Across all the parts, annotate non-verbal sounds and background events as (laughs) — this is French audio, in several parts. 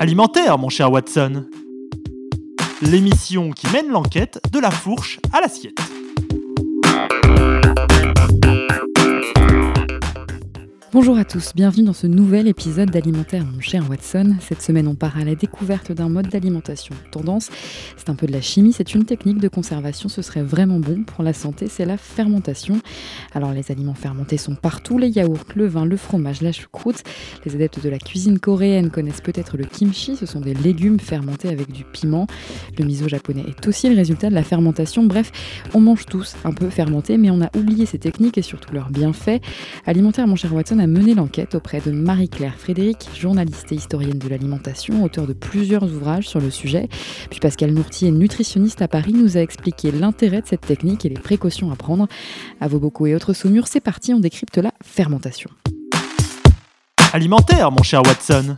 Alimentaire, mon cher Watson. L'émission qui mène l'enquête de la fourche à l'assiette. Bonjour à tous, bienvenue dans ce nouvel épisode d'Alimentaire mon cher Watson. Cette semaine on part à la découverte d'un mode d'alimentation tendance. C'est un peu de la chimie, c'est une technique de conservation, ce serait vraiment bon pour la santé, c'est la fermentation. Alors les aliments fermentés sont partout, les yaourts, le vin, le fromage, la choucroute. Les adeptes de la cuisine coréenne connaissent peut-être le kimchi, ce sont des légumes fermentés avec du piment. Le miso japonais est aussi le résultat de la fermentation. Bref, on mange tous un peu fermenté, mais on a oublié ces techniques et surtout leurs bienfaits. Alimentaire mon cher Watson a mené l'enquête auprès de Marie-Claire Frédéric, journaliste et historienne de l'alimentation, auteur de plusieurs ouvrages sur le sujet. Puis Pascal Nourtier, nutritionniste à Paris, nous a expliqué l'intérêt de cette technique et les précautions à prendre. À vos bocaux et autres saumures, c'est parti, on décrypte la fermentation. Alimentaire, mon cher Watson.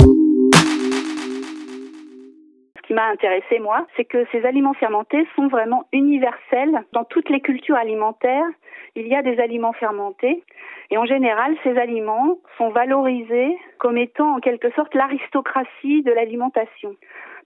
Ce qui m'a intéressé, moi, c'est que ces aliments fermentés sont vraiment universels dans toutes les cultures alimentaires. Il y a des aliments fermentés et en général, ces aliments sont valorisés comme étant en quelque sorte l'aristocratie de l'alimentation.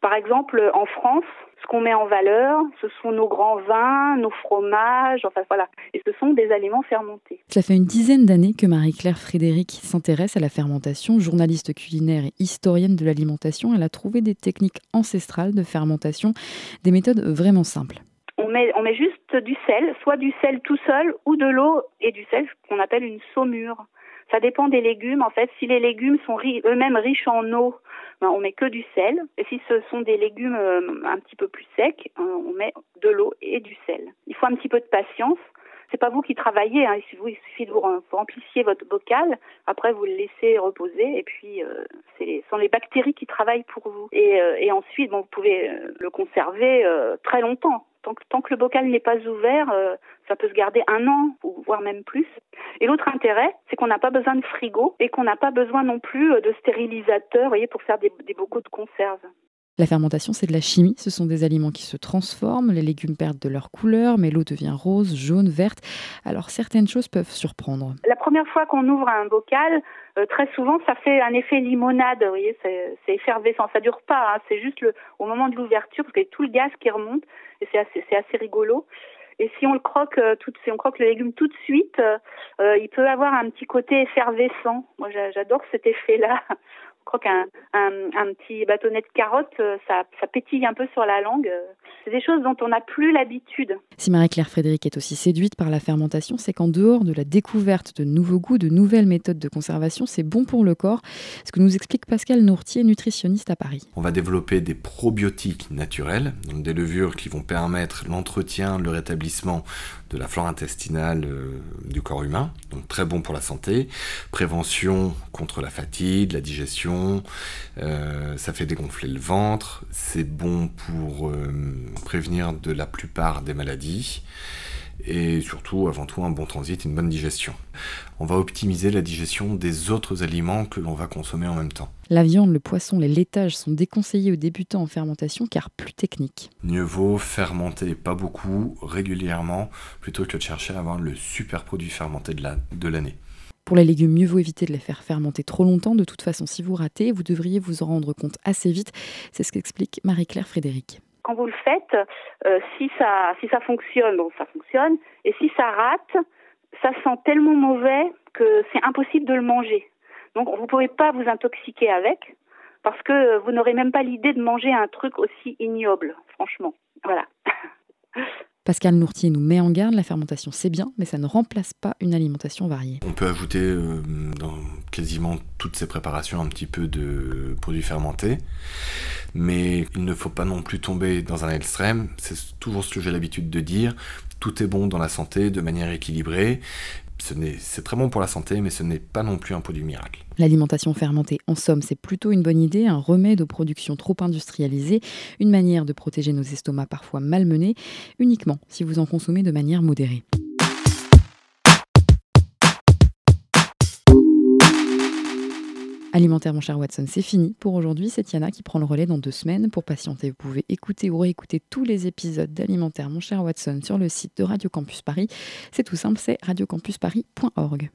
Par exemple, en France, ce qu'on met en valeur, ce sont nos grands vins, nos fromages, enfin voilà, et ce sont des aliments fermentés. Ça fait une dizaine d'années que Marie-Claire Frédéric s'intéresse à la fermentation. Journaliste culinaire et historienne de l'alimentation, elle a trouvé des techniques ancestrales de fermentation, des méthodes vraiment simples on met, on met juste du sel, soit du sel tout seul ou de l'eau et du sel, qu'on appelle une saumure. Ça dépend des légumes. En fait, si les légumes sont eux-mêmes riches en eau, ben, on met que du sel. Et si ce sont des légumes euh, un petit peu plus secs, euh, on met de l'eau et du sel. Il faut un petit peu de patience. C'est pas vous qui travaillez. Hein. Il suffit de vous remplissiez votre bocal. Après, vous le laissez reposer. Et puis, euh, ce sont les bactéries qui travaillent pour vous. Et, et ensuite, bon, vous pouvez le conserver très longtemps tant que, le bocal n'est pas ouvert, euh, ça peut se garder un an, voire même plus. Et l'autre intérêt, c'est qu'on n'a pas besoin de frigo et qu'on n'a pas besoin non plus euh, de stérilisateur, voyez, pour faire des, des bocaux de conserve. La fermentation, c'est de la chimie. Ce sont des aliments qui se transforment. Les légumes perdent de leur couleur, mais l'eau devient rose, jaune, verte. Alors certaines choses peuvent surprendre. La première fois qu'on ouvre un bocal, euh, très souvent, ça fait un effet limonade. Vous voyez, c'est effervescent. Ça dure pas. Hein. C'est juste le, au moment de l'ouverture, parce qu'il y a tout le gaz qui remonte, et c'est assez, assez rigolo. Et si on le croque, euh, tout, si on croque le légume tout de suite, euh, il peut avoir un petit côté effervescent. Moi, j'adore cet effet-là crois qu'un un, petit bâtonnet de carotte, euh, ça, ça pétille un peu sur la langue. C'est des choses dont on n'a plus l'habitude. Si Marie-Claire Frédéric est aussi séduite par la fermentation, c'est qu'en dehors de la découverte de nouveaux goûts, de nouvelles méthodes de conservation, c'est bon pour le corps. Ce que nous explique Pascal Nourtier, nutritionniste à Paris. On va développer des probiotiques naturels, donc des levures qui vont permettre l'entretien, le rétablissement de la flore intestinale euh, du corps humain, donc très bon pour la santé. Prévention contre la fatigue, la digestion, euh, ça fait dégonfler le ventre, c'est bon pour euh, prévenir de la plupart des maladies et surtout, avant tout, un bon transit, une bonne digestion. On va optimiser la digestion des autres aliments que l'on va consommer en même temps. La viande, le poisson, les laitages sont déconseillés aux débutants en fermentation car plus techniques. Mieux vaut fermenter pas beaucoup, régulièrement, plutôt que de chercher à avoir le super produit fermenté de l'année. Pour les légumes, mieux vaut éviter de les faire fermenter trop longtemps. De toute façon, si vous ratez, vous devriez vous en rendre compte assez vite. C'est ce qu'explique Marie-Claire Frédéric quand vous le faites, euh, si ça si ça fonctionne, bon ça fonctionne, et si ça rate, ça sent tellement mauvais que c'est impossible de le manger. Donc vous ne pouvez pas vous intoxiquer avec, parce que vous n'aurez même pas l'idée de manger un truc aussi ignoble, franchement. Voilà. (laughs) Pascal Nourtier nous met en garde, la fermentation c'est bien, mais ça ne remplace pas une alimentation variée. On peut ajouter euh, dans quasiment toutes ces préparations un petit peu de produits fermentés, mais il ne faut pas non plus tomber dans un extrême, c'est toujours ce que j'ai l'habitude de dire, tout est bon dans la santé de manière équilibrée, c'est très bon pour la santé, mais ce n'est pas non plus un produit miracle. L'alimentation fermentée, en somme, c'est plutôt une bonne idée, un remède aux productions trop industrialisées, une manière de protéger nos estomacs parfois malmenés, uniquement si vous en consommez de manière modérée. Alimentaire, mon cher Watson, c'est fini pour aujourd'hui. C'est Yana qui prend le relais dans deux semaines. Pour patienter, vous pouvez écouter ou réécouter tous les épisodes d'Alimentaire, mon cher Watson, sur le site de Radio Campus Paris. C'est tout simple, c'est radiocampusparis.org.